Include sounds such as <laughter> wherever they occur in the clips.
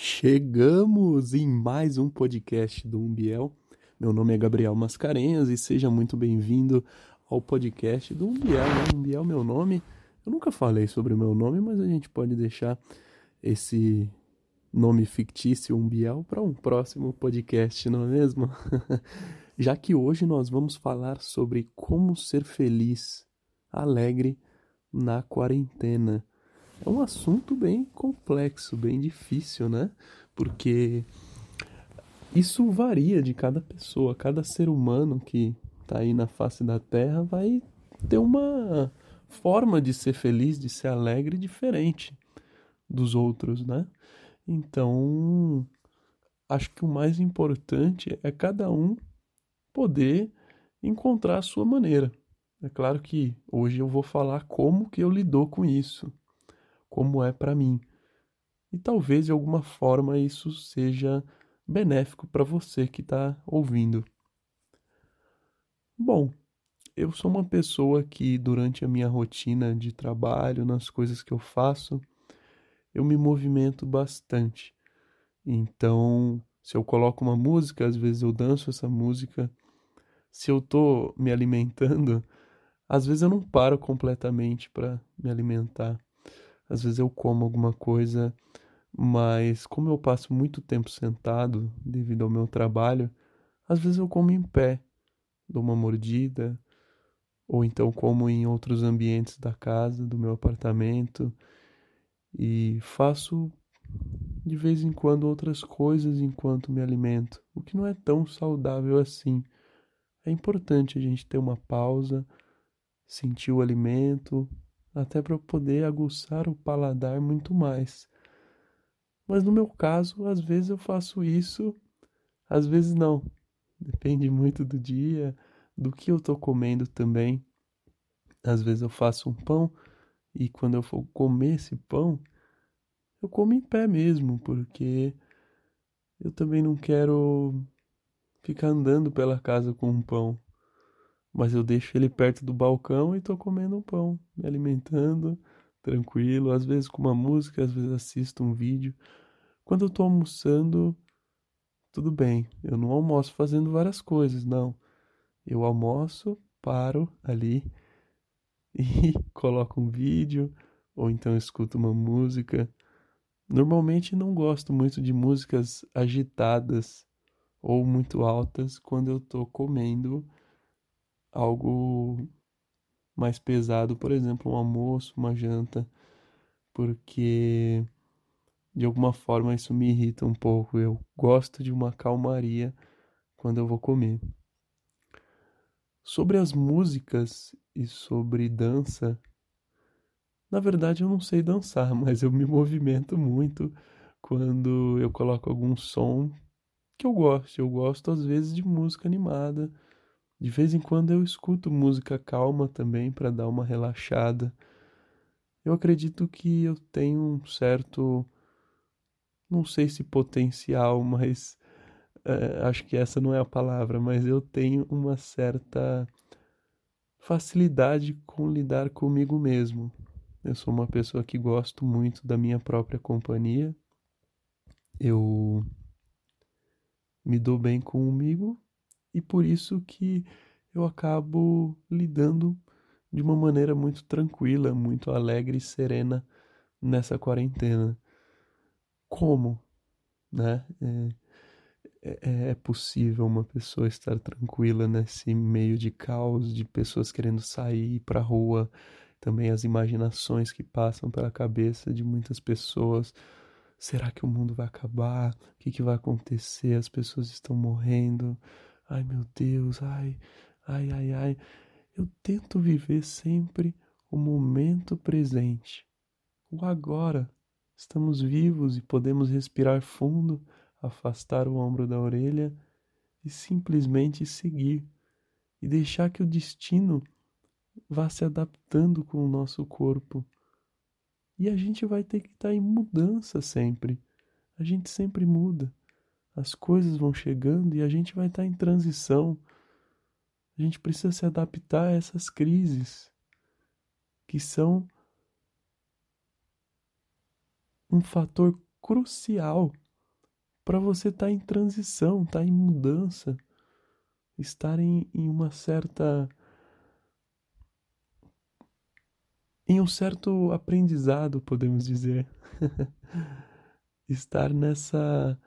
Chegamos em mais um podcast do Umbiel. Meu nome é Gabriel Mascarenhas e seja muito bem-vindo ao podcast do Umbiel. Né? Umbiel é meu nome. Eu nunca falei sobre o meu nome, mas a gente pode deixar esse nome fictício Umbiel para um próximo podcast, não é mesmo? <laughs> Já que hoje nós vamos falar sobre como ser feliz, alegre na quarentena. É um assunto bem complexo, bem difícil, né? Porque isso varia de cada pessoa, cada ser humano que está aí na face da Terra vai ter uma forma de ser feliz, de ser alegre diferente dos outros, né? Então, acho que o mais importante é cada um poder encontrar a sua maneira. É claro que hoje eu vou falar como que eu lido com isso, como é para mim. E talvez de alguma forma isso seja benéfico para você que está ouvindo. Bom, eu sou uma pessoa que durante a minha rotina de trabalho, nas coisas que eu faço, eu me movimento bastante. Então, se eu coloco uma música, às vezes eu danço essa música. Se eu tô me alimentando, às vezes eu não paro completamente para me alimentar às vezes eu como alguma coisa, mas como eu passo muito tempo sentado devido ao meu trabalho, às vezes eu como em pé, dou uma mordida, ou então como em outros ambientes da casa, do meu apartamento, e faço de vez em quando outras coisas enquanto me alimento, o que não é tão saudável assim. É importante a gente ter uma pausa, sentir o alimento, até para poder aguçar o paladar muito mais. Mas no meu caso, às vezes eu faço isso, às vezes não. Depende muito do dia, do que eu estou comendo também. Às vezes eu faço um pão e quando eu for comer esse pão, eu como em pé mesmo, porque eu também não quero ficar andando pela casa com um pão mas eu deixo ele perto do balcão e tô comendo um pão, me alimentando, tranquilo, às vezes com uma música, às vezes assisto um vídeo. Quando eu tô almoçando, tudo bem, eu não almoço fazendo várias coisas, não. Eu almoço, paro ali <laughs> e coloco um vídeo ou então escuto uma música. Normalmente não gosto muito de músicas agitadas ou muito altas quando eu tô comendo algo mais pesado, por exemplo, um almoço, uma janta, porque de alguma forma isso me irrita um pouco. Eu gosto de uma calmaria quando eu vou comer. Sobre as músicas e sobre dança, na verdade eu não sei dançar, <laughs> mas eu me movimento muito quando eu coloco algum som que eu gosto. Eu gosto às vezes de música animada de vez em quando eu escuto música calma também para dar uma relaxada. Eu acredito que eu tenho um certo, não sei se potencial, <laughs> mas é, acho que essa não é a palavra, mas eu tenho uma certa facilidade com lidar comigo mesmo. Eu sou uma pessoa que gosto muito da minha própria companhia. Eu me dou bem comigo e por isso que eu acabo lidando de uma maneira muito tranquila, muito alegre e serena nessa quarentena. Como, né? É, é, é possível uma pessoa estar tranquila nesse meio de caos, de pessoas querendo sair para rua, também as imaginações que passam pela cabeça de muitas pessoas. Será que o mundo vai acabar? O que, que vai acontecer? As pessoas estão morrendo ai meu Deus, ai, ai, ai, ai. Eu tento viver sempre o momento presente, o agora. Estamos vivos e podemos respirar fundo, afastar o ombro da orelha e simplesmente seguir e deixar que o destino vá se adaptando com o nosso corpo. E a gente vai ter que estar em mudança sempre. A gente sempre muda as coisas vão chegando e a gente vai estar em transição. A gente precisa se adaptar a essas crises que são um fator crucial para você estar tá em transição, estar tá em mudança, estar em, em uma certa. em um certo aprendizado, podemos dizer. <laughs> estar nessa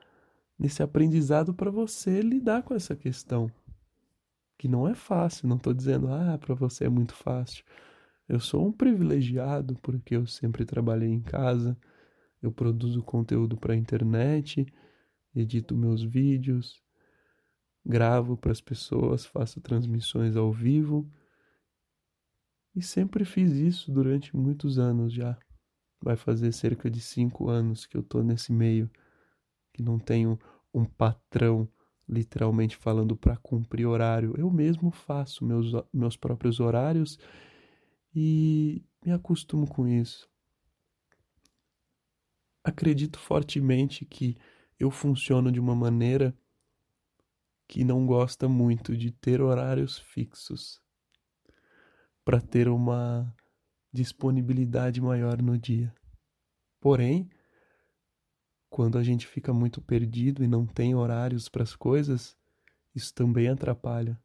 nesse aprendizado para você lidar com essa questão que não é fácil. Não estou dizendo ah para você é muito fácil. Eu sou um privilegiado porque eu sempre trabalhei em casa. Eu produzo conteúdo para a internet, edito meus vídeos, gravo para as pessoas, faço transmissões ao vivo. E sempre fiz isso durante muitos anos já. Vai fazer cerca de cinco anos que eu estou nesse meio, que não tenho um patrão literalmente falando para cumprir horário. Eu mesmo faço meus, meus próprios horários e me acostumo com isso. Acredito fortemente que eu funciono de uma maneira que não gosta muito de ter horários fixos para ter uma disponibilidade maior no dia. Porém, quando a gente fica muito perdido e não tem horários para as coisas, isso também atrapalha.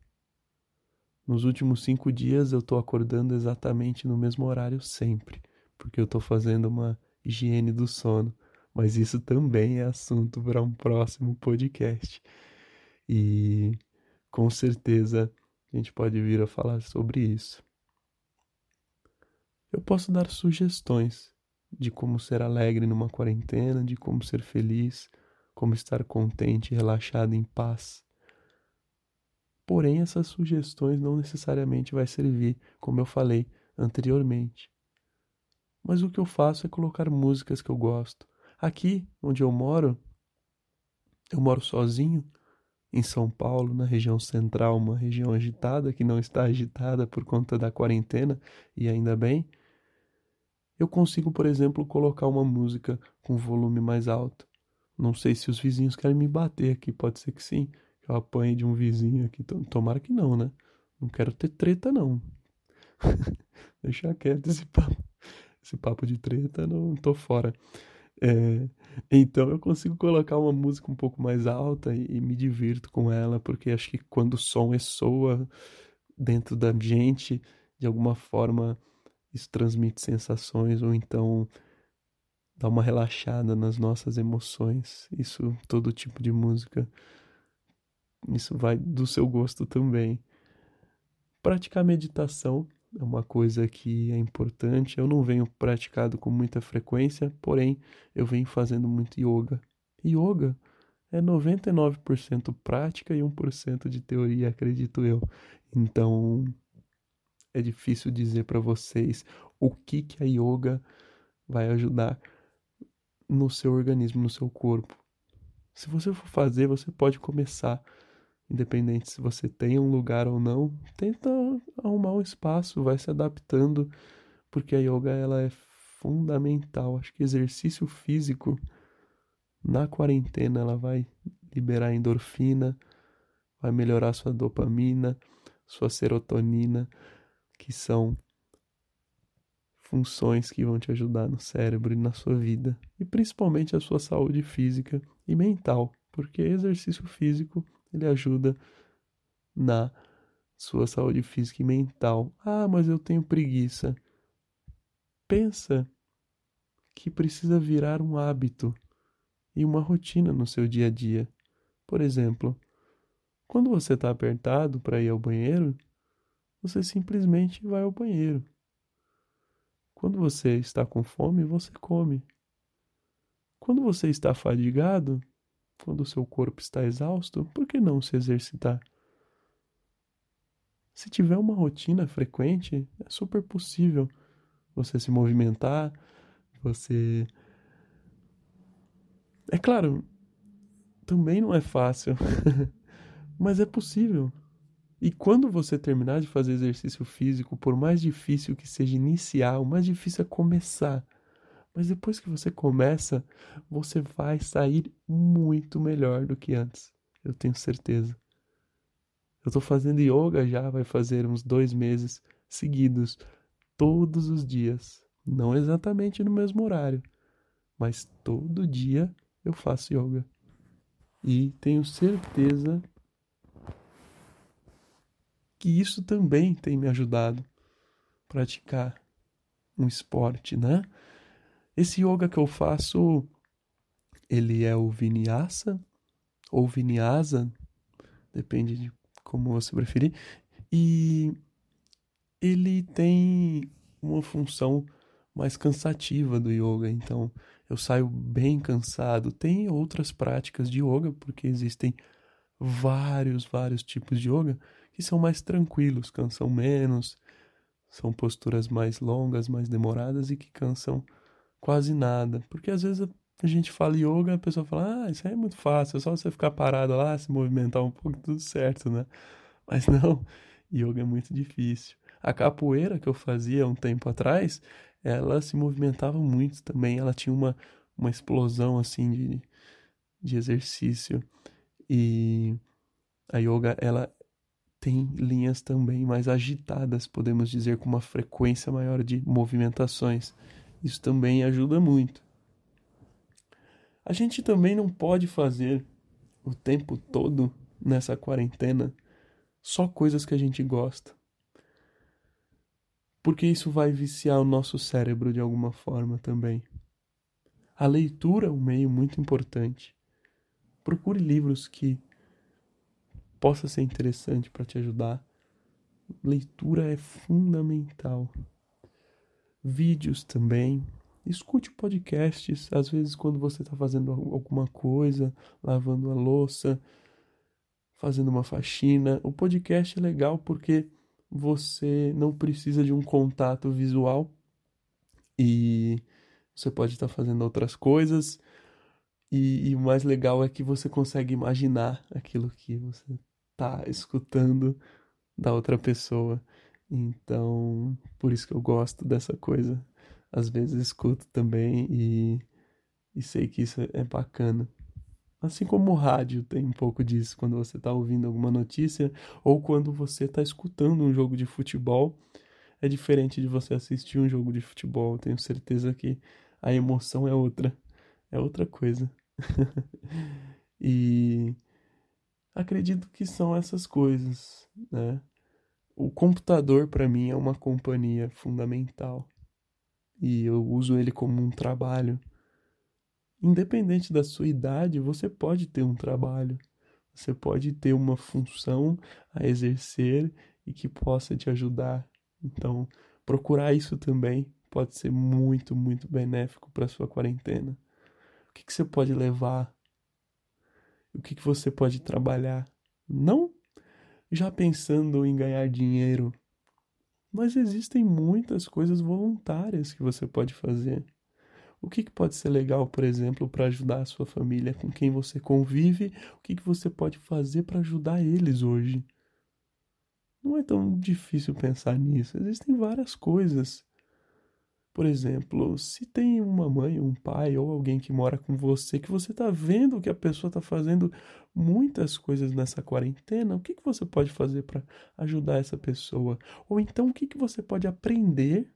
Nos últimos cinco dias eu estou acordando exatamente no mesmo horário sempre, porque eu estou fazendo uma higiene do sono. Mas isso também é assunto para um próximo podcast. E com certeza a gente pode vir a falar sobre isso. Eu posso dar sugestões de como ser alegre numa quarentena, de como ser feliz, como estar contente, relaxado, em paz. Porém, essas sugestões não necessariamente vai servir, como eu falei anteriormente. Mas o que eu faço é colocar músicas que eu gosto. Aqui, onde eu moro, eu moro sozinho, em São Paulo, na região central, uma região agitada que não está agitada por conta da quarentena, e ainda bem. Eu consigo, por exemplo, colocar uma música com volume mais alto. Não sei se os vizinhos querem me bater aqui, pode ser que sim eu apanhe de um vizinho aqui. Tomara que não, né? Não quero ter treta, não. <laughs> Deixa quieto esse papo. Esse papo de treta, não tô fora. É, então eu consigo colocar uma música um pouco mais alta e, e, me divirto com ela, porque acho que quando o som ressoa dentro da gente, de alguma forma isso transmite sensações ou então dá uma relaxada nas nossas emoções. Isso, todo tipo de música isso vai do seu gosto também. Praticar meditação é uma coisa que é importante. Eu não venho praticado com muita frequência, porém eu venho fazendo muito yoga. Yoga é 99% prática e 1% de teoria, acredito eu. Então é difícil dizer para vocês o que que a yoga vai ajudar no seu organismo, no seu corpo. Se você for fazer, você pode começar independente se você tem um lugar ou não, tenta arrumar um espaço, vai se adaptando, porque a yoga ela é fundamental. Acho que exercício físico na quarentena ela vai liberar endorfina, vai melhorar sua dopamina, sua serotonina, que são funções que vão te ajudar no cérebro e na sua vida, e principalmente a sua saúde física e mental, porque exercício físico ele ajuda na sua saúde física e mental. Ah, mas eu tenho preguiça. Pensa que precisa virar um hábito e uma rotina no seu dia a dia. Por exemplo, quando você está apertado para ir ao banheiro, você simplesmente vai ao banheiro. Quando você está com fome, você come. Quando você está fadigado, quando o seu corpo está exausto, por que não se exercitar? Se tiver uma rotina frequente, é super possível você se movimentar, você. É claro, também não é fácil, <laughs> mas é possível. E quando você terminar de fazer exercício físico, por mais difícil que seja iniciar, o mais difícil é começar. Mas depois que você começa, você vai sair muito melhor do que antes. Eu tenho certeza. Eu estou fazendo yoga já, vai fazer uns dois meses seguidos, todos os dias. Não exatamente no mesmo horário, mas todo dia eu faço yoga. E tenho certeza que isso também tem me ajudado a praticar um esporte, né? Esse yoga que eu faço, ele é o vinyasa ou vinyasa, depende de como você preferir, e ele tem uma função mais cansativa do yoga, então eu saio bem cansado. Tem outras práticas de yoga, porque existem vários, vários tipos de yoga que são mais tranquilos, cansam menos, são posturas mais longas, mais demoradas e que cansam quase nada. Porque às vezes a gente fala yoga, a pessoa fala, ah, isso aí é muito fácil, é só você ficar parado lá, se movimentar um pouco, tudo certo, né? Mas <laughs> não, yoga é muito difícil. A capoeira que eu fazia um tempo atrás, ela se movimentava muito também, ela tinha uma, uma explosão assim de, de exercício. E a yoga, ela tem linhas também mais agitadas, podemos dizer, com uma frequência maior de movimentações. Isso também ajuda muito. A gente também não pode fazer o tempo todo nessa quarentena só coisas que a gente gosta. Porque isso vai viciar o nosso cérebro de alguma forma também. A leitura é um meio muito importante. Procure livros que possa ser interessante para te ajudar. Leitura é fundamental. Vídeos também. Escute podcasts, às vezes quando você está fazendo alguma coisa, lavando a louça, fazendo uma faxina. O podcast é legal porque você não precisa de um contato visual e você pode estar fazendo outras coisas. E, e, o mais legal é que você consegue imaginar aquilo que você está escutando da outra pessoa. Então, por isso que eu gosto dessa coisa. Às vezes escuto também e, e sei que isso é bacana. Assim como o rádio tem um pouco disso, quando você está ouvindo alguma notícia ou quando você está escutando um jogo de futebol, é diferente de você assistir um jogo de futebol. Tenho certeza que a emoção é outra, é outra coisa. <laughs> e acredito que são essas coisas, né? O computador para mim é uma companhia fundamental e eu uso ele como um trabalho independente da sua idade, você pode ter um trabalho, você pode ter uma função a exercer e que possa te ajudar. Então, procurar isso também pode ser muito, muito benéfico para sua quarentena. Que, que você pode levar? O que, que você pode trabalhar? Não já pensando em ganhar dinheiro, mas existem muitas coisas voluntárias que você pode fazer. O que, que pode ser legal, por exemplo, para ajudar a sua família com quem você convive? O que, que você pode fazer para ajudar eles hoje? Não é tão difícil pensar nisso. Existem várias coisas. Por exemplo, se tem uma mãe, um pai ou alguém que mora com você, que você está vendo que a pessoa está fazendo muitas coisas nessa quarentena, o que, que você pode fazer para ajudar essa pessoa? Ou então, o que, que você pode aprender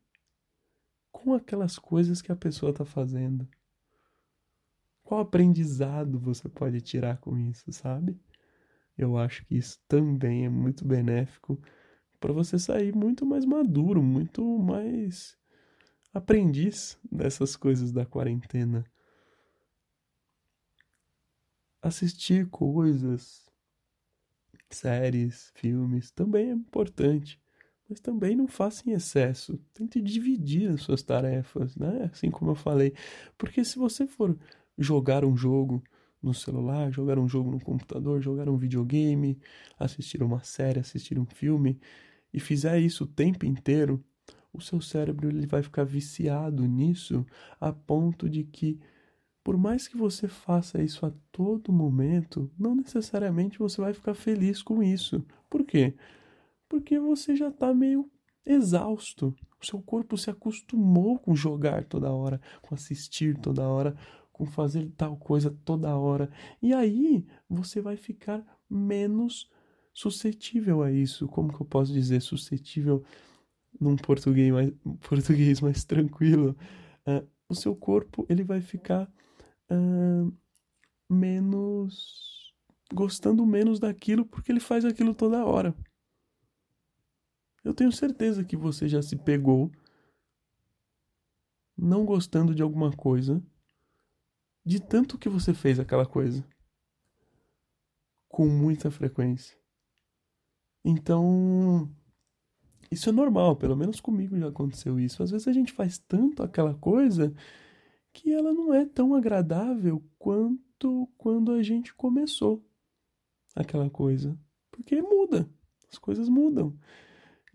com aquelas coisas que a pessoa está fazendo. Qual aprendizado você pode tirar com isso, sabe? Eu acho que isso também é muito benéfico para você sair muito mais maduro, muito mais aprendiz dessas coisas da quarentena. Assistir coisas, séries, filmes também é importante mas também não faça em excesso. Tente dividir as suas tarefas, né? Assim como eu falei. Porque se você for jogar um jogo no celular, jogar um jogo no computador, jogar um videogame, assistir uma série, assistir um filme e fizer isso o tempo inteiro, o seu cérebro ele vai ficar viciado nisso a ponto de que por mais que você faça isso a todo momento, não necessariamente você vai ficar feliz com isso. Por quê? porque você já está meio exausto. O seu corpo se acostumou com jogar toda hora, com assistir toda hora, com fazer tal coisa toda hora. E aí você vai ficar menos suscetível a isso. Como que eu posso dizer suscetível num português mais, português mais tranquilo? Uh, o seu corpo ele vai ficar uh, menos gostando menos daquilo porque ele faz aquilo toda hora. Eu tenho certeza que você já se pegou não gostando de alguma coisa de tanto que você fez aquela coisa com muita frequência. Então, isso é normal, pelo menos comigo já aconteceu isso. Às vezes a gente faz tanto aquela coisa que ela não é tão agradável quanto quando a gente começou aquela coisa. Porque muda, as coisas mudam.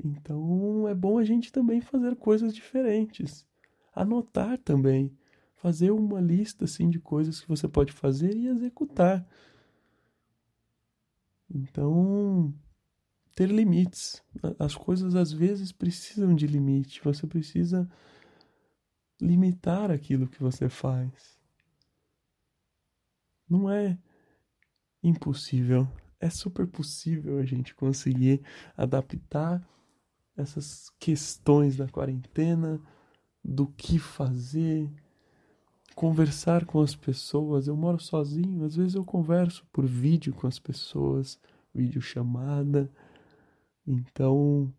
Então é bom a gente também fazer coisas diferentes. Anotar também. Fazer uma lista assim de coisas que você pode fazer e executar. Então, ter limites. As coisas às vezes precisam de limite. Você precisa limitar aquilo que você faz. Não é impossível, é super possível a gente conseguir adaptar essas questões da quarentena, do que fazer, conversar com as pessoas. Eu moro sozinho, às vezes eu converso por vídeo com as pessoas, vídeo chamada. Então,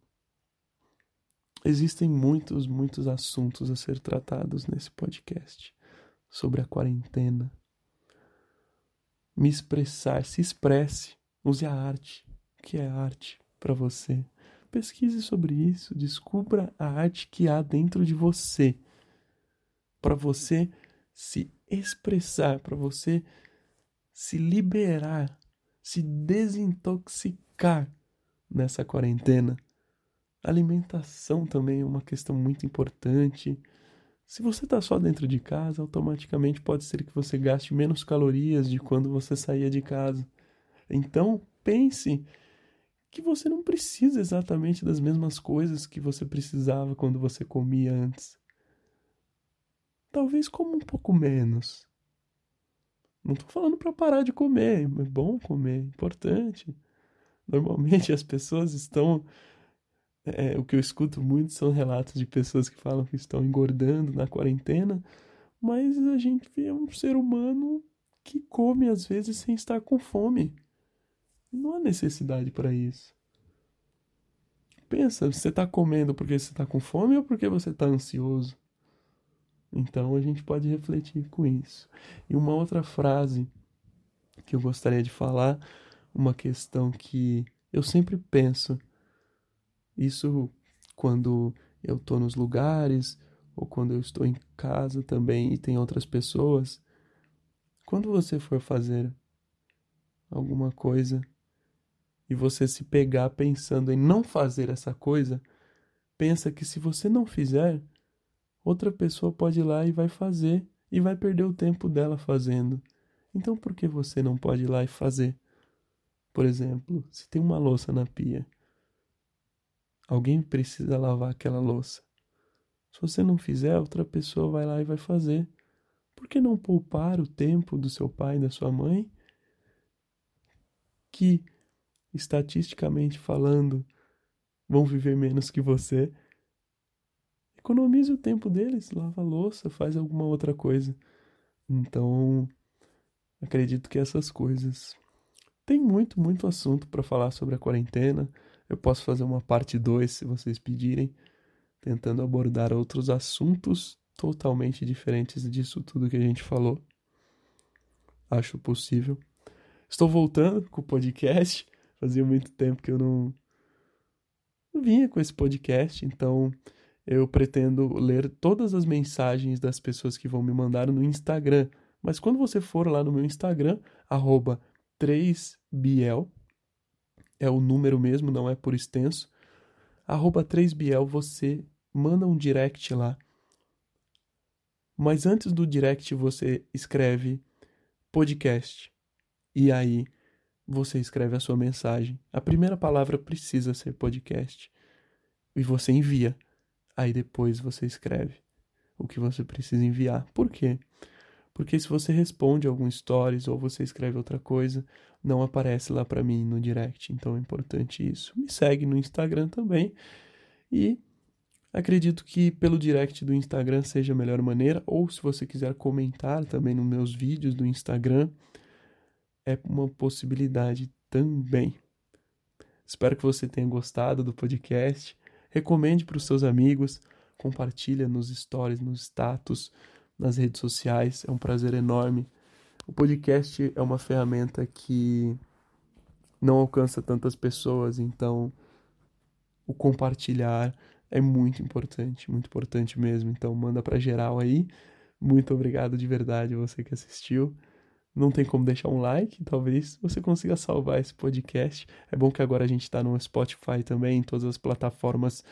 existem muitos, muitos assuntos a ser tratados nesse podcast sobre a quarentena. Me expressar, se expresse, use a arte. O que é arte para você? Pesquise sobre isso, descubra a arte que há dentro de você. Para você se expressar, para você se liberar, se desintoxicar nessa quarentena. Alimentação também é uma questão muito importante. Se você está só dentro de casa, automaticamente pode ser que você gaste menos calorias de quando você saía de casa. Então, pense que você não precisa exatamente das mesmas coisas que você precisava quando você comia antes. Talvez coma um pouco menos. Não estou falando para parar de comer, é bom comer, é importante. Normalmente <laughs> as pessoas estão. É, o que eu escuto muito são relatos de pessoas que falam que estão engordando na quarentena, mas a gente vê um ser humano que come às vezes sem estar com fome. Não há necessidade para isso. Pensa, você está comendo porque você está com fome ou porque você está ansioso? Então a gente pode refletir com isso. E uma outra frase que eu gostaria de falar, uma questão que eu sempre penso, isso quando eu estou nos lugares ou quando eu estou em casa também e tem outras pessoas. Quando você for fazer alguma coisa e você se pegar pensando em não fazer essa coisa, pensa que se você não fizer, outra pessoa pode ir lá e vai fazer e vai perder o tempo dela fazendo. Então por que você não pode ir lá e fazer? Por exemplo, se tem uma louça na pia, alguém precisa lavar aquela louça. Se você não fizer, outra pessoa vai lá e vai fazer. Por que não poupar o tempo do seu pai e da sua mãe? Que estatisticamente falando, vão viver menos que você. Economize o tempo deles, lava a louça, faz alguma outra coisa. Então, acredito que essas coisas. Tem muito, muito assunto para falar sobre a quarentena. Eu posso fazer uma parte 2 se vocês pedirem, tentando abordar outros assuntos totalmente diferentes disso tudo que a gente falou. Acho possível. Estou voltando com o podcast. Fazia muito tempo que eu não, não vinha com esse podcast, então eu pretendo ler todas as mensagens das pessoas que vão me mandar no Instagram. Mas quando você for lá no meu Instagram, arroba 3biel, é o número mesmo, não é por extenso, arroba 3biel, você manda um direct lá. Mas antes do direct você escreve podcast. E aí você escreve a sua mensagem. A primeira palavra precisa ser podcast. E você envia. Aí depois você escreve o que você precisa enviar. Por quê? Porque se você responde algum stories ou você escreve outra coisa, não aparece lá para mim no direct. Então é importante isso. Me segue no Instagram também. E acredito que pelo direct do Instagram seja a melhor maneira. Ou se você quiser comentar também nos meus vídeos do Instagram, é uma possibilidade também. Espero que você tenha gostado do podcast. Recomende para os seus amigos, compartilha nos stories, nos status, nas redes sociais. É um prazer enorme. O podcast é uma ferramenta que não alcança tantas pessoas, então o compartilhar é muito importante, muito importante mesmo. Então manda para geral aí. Muito obrigado de verdade você que assistiu. Não tem como deixar um like, talvez você consiga salvar esse podcast. É bom que agora a gente está no Spotify também, em todas as plataformas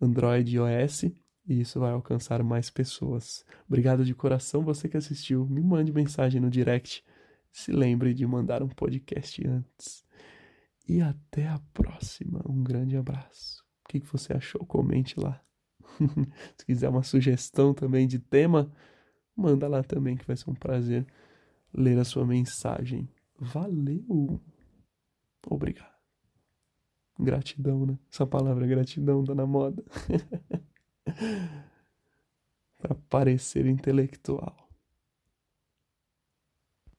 Android e iOS, e isso vai alcançar mais pessoas. Obrigado de coração você que assistiu. Me mande mensagem no direct. Se lembre de mandar um podcast antes. E até a próxima. Um grande abraço. O que você achou? Comente lá. <laughs> Se quiser uma sugestão também de tema, manda lá também, que vai ser um prazer ler a sua mensagem. Valeu! Obrigado. Gratidão, né? Essa palavra gratidão tá na moda. <laughs> para parecer intelectual.